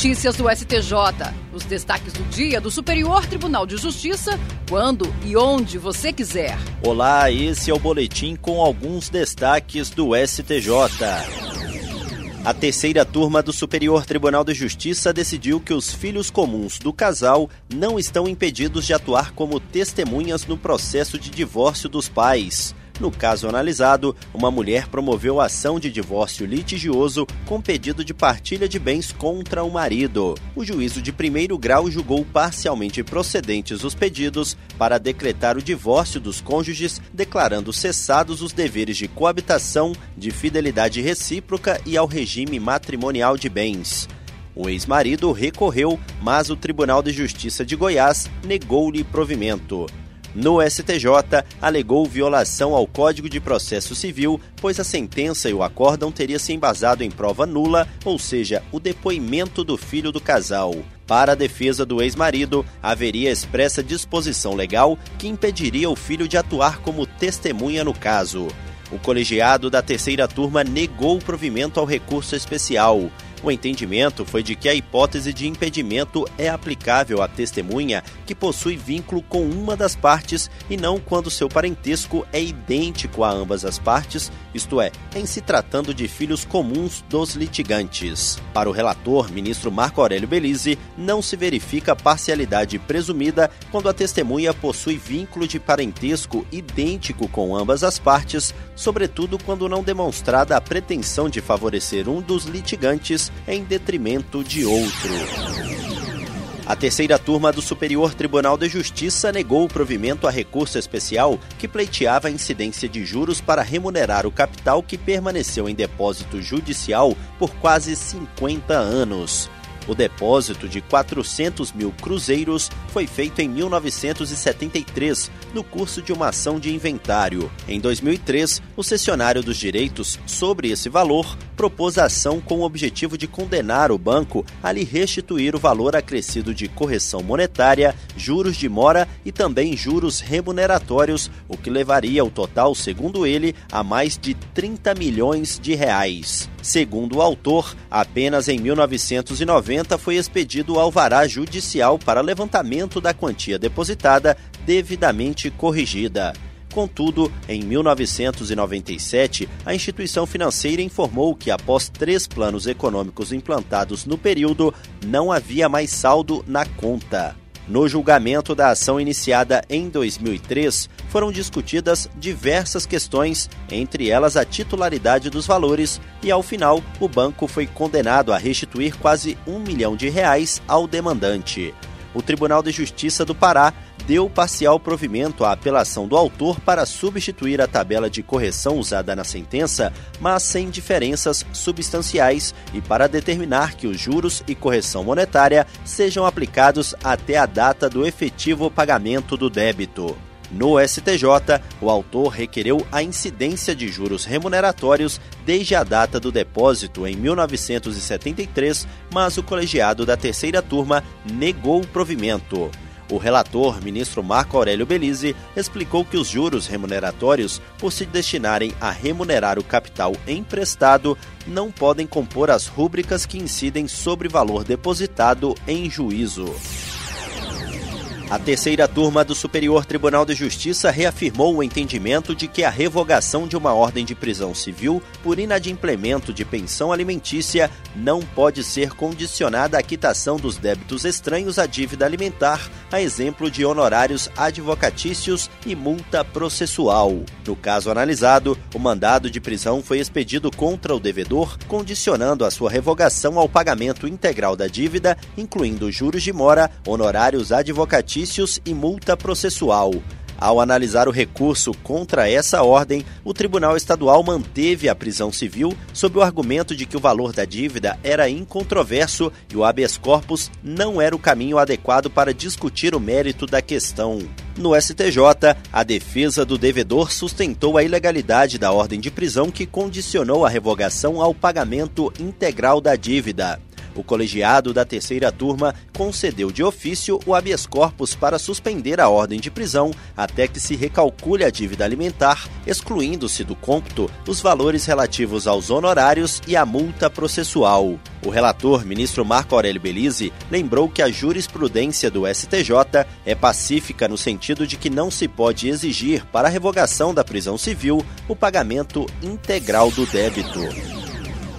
Notícias do STJ. Os destaques do dia do Superior Tribunal de Justiça, quando e onde você quiser. Olá, esse é o boletim com alguns destaques do STJ. A terceira turma do Superior Tribunal de Justiça decidiu que os filhos comuns do casal não estão impedidos de atuar como testemunhas no processo de divórcio dos pais. No caso analisado, uma mulher promoveu ação de divórcio litigioso com pedido de partilha de bens contra o marido. O juízo de primeiro grau julgou parcialmente procedentes os pedidos para decretar o divórcio dos cônjuges, declarando cessados os deveres de coabitação, de fidelidade recíproca e ao regime matrimonial de bens. O ex-marido recorreu, mas o Tribunal de Justiça de Goiás negou-lhe provimento no STJ, alegou violação ao Código de Processo Civil, pois a sentença e o acórdão teria se embasado em prova nula, ou seja, o depoimento do filho do casal. Para a defesa do ex-marido, haveria expressa disposição legal que impediria o filho de atuar como testemunha no caso. O colegiado da terceira turma negou o provimento ao recurso especial. O entendimento foi de que a hipótese de impedimento é aplicável à testemunha que possui vínculo com uma das partes e não quando seu parentesco é idêntico a ambas as partes, isto é, em se tratando de filhos comuns dos litigantes. Para o relator, ministro Marco Aurélio Belize, não se verifica parcialidade presumida quando a testemunha possui vínculo de parentesco idêntico com ambas as partes, sobretudo quando não demonstrada a pretensão de favorecer um dos litigantes em detrimento de outro. A terceira turma do Superior Tribunal de Justiça negou o provimento a recurso especial que pleiteava a incidência de juros para remunerar o capital que permaneceu em depósito judicial por quase 50 anos. O depósito de 400 mil cruzeiros foi feito em 1973, no curso de uma ação de inventário. Em 2003, o cessionário dos direitos sobre esse valor propôs a ação com o objetivo de condenar o banco a lhe restituir o valor acrescido de correção monetária, juros de mora e também juros remuneratórios, o que levaria o total, segundo ele, a mais de 30 milhões de reais. Segundo o autor, apenas em 1990 foi expedido o alvará judicial para levantamento da quantia depositada devidamente corrigida. Contudo, em 1997, a instituição financeira informou que, após três planos econômicos implantados no período, não havia mais saldo na conta. No julgamento da ação iniciada em 2003, foram discutidas diversas questões, entre elas a titularidade dos valores, e ao final o banco foi condenado a restituir quase um milhão de reais ao demandante. O Tribunal de Justiça do Pará deu parcial provimento à apelação do autor para substituir a tabela de correção usada na sentença, mas sem diferenças substanciais e para determinar que os juros e correção monetária sejam aplicados até a data do efetivo pagamento do débito. No STJ, o autor requereu a incidência de juros remuneratórios desde a data do depósito em 1973, mas o colegiado da terceira turma negou o provimento. O relator, ministro Marco Aurélio Belize, explicou que os juros remuneratórios, por se destinarem a remunerar o capital emprestado, não podem compor as rúbricas que incidem sobre valor depositado em juízo. A terceira turma do Superior Tribunal de Justiça reafirmou o entendimento de que a revogação de uma ordem de prisão civil por inadimplemento de pensão alimentícia não pode ser condicionada à quitação dos débitos estranhos à dívida alimentar, a exemplo de honorários advocatícios e multa processual. No caso analisado, o mandado de prisão foi expedido contra o devedor, condicionando a sua revogação ao pagamento integral da dívida, incluindo juros de mora, honorários advocatícios e multa processual. Ao analisar o recurso contra essa ordem, o Tribunal Estadual manteve a prisão civil sob o argumento de que o valor da dívida era incontroverso e o habeas corpus não era o caminho adequado para discutir o mérito da questão. No STJ, a defesa do devedor sustentou a ilegalidade da ordem de prisão que condicionou a revogação ao pagamento integral da dívida. O colegiado da terceira turma concedeu de ofício o habeas corpus para suspender a ordem de prisão até que se recalcule a dívida alimentar, excluindo-se do cômputo os valores relativos aos honorários e a multa processual. O relator, ministro Marco Aurélio Belize, lembrou que a jurisprudência do STJ é pacífica no sentido de que não se pode exigir para a revogação da prisão civil o pagamento integral do débito.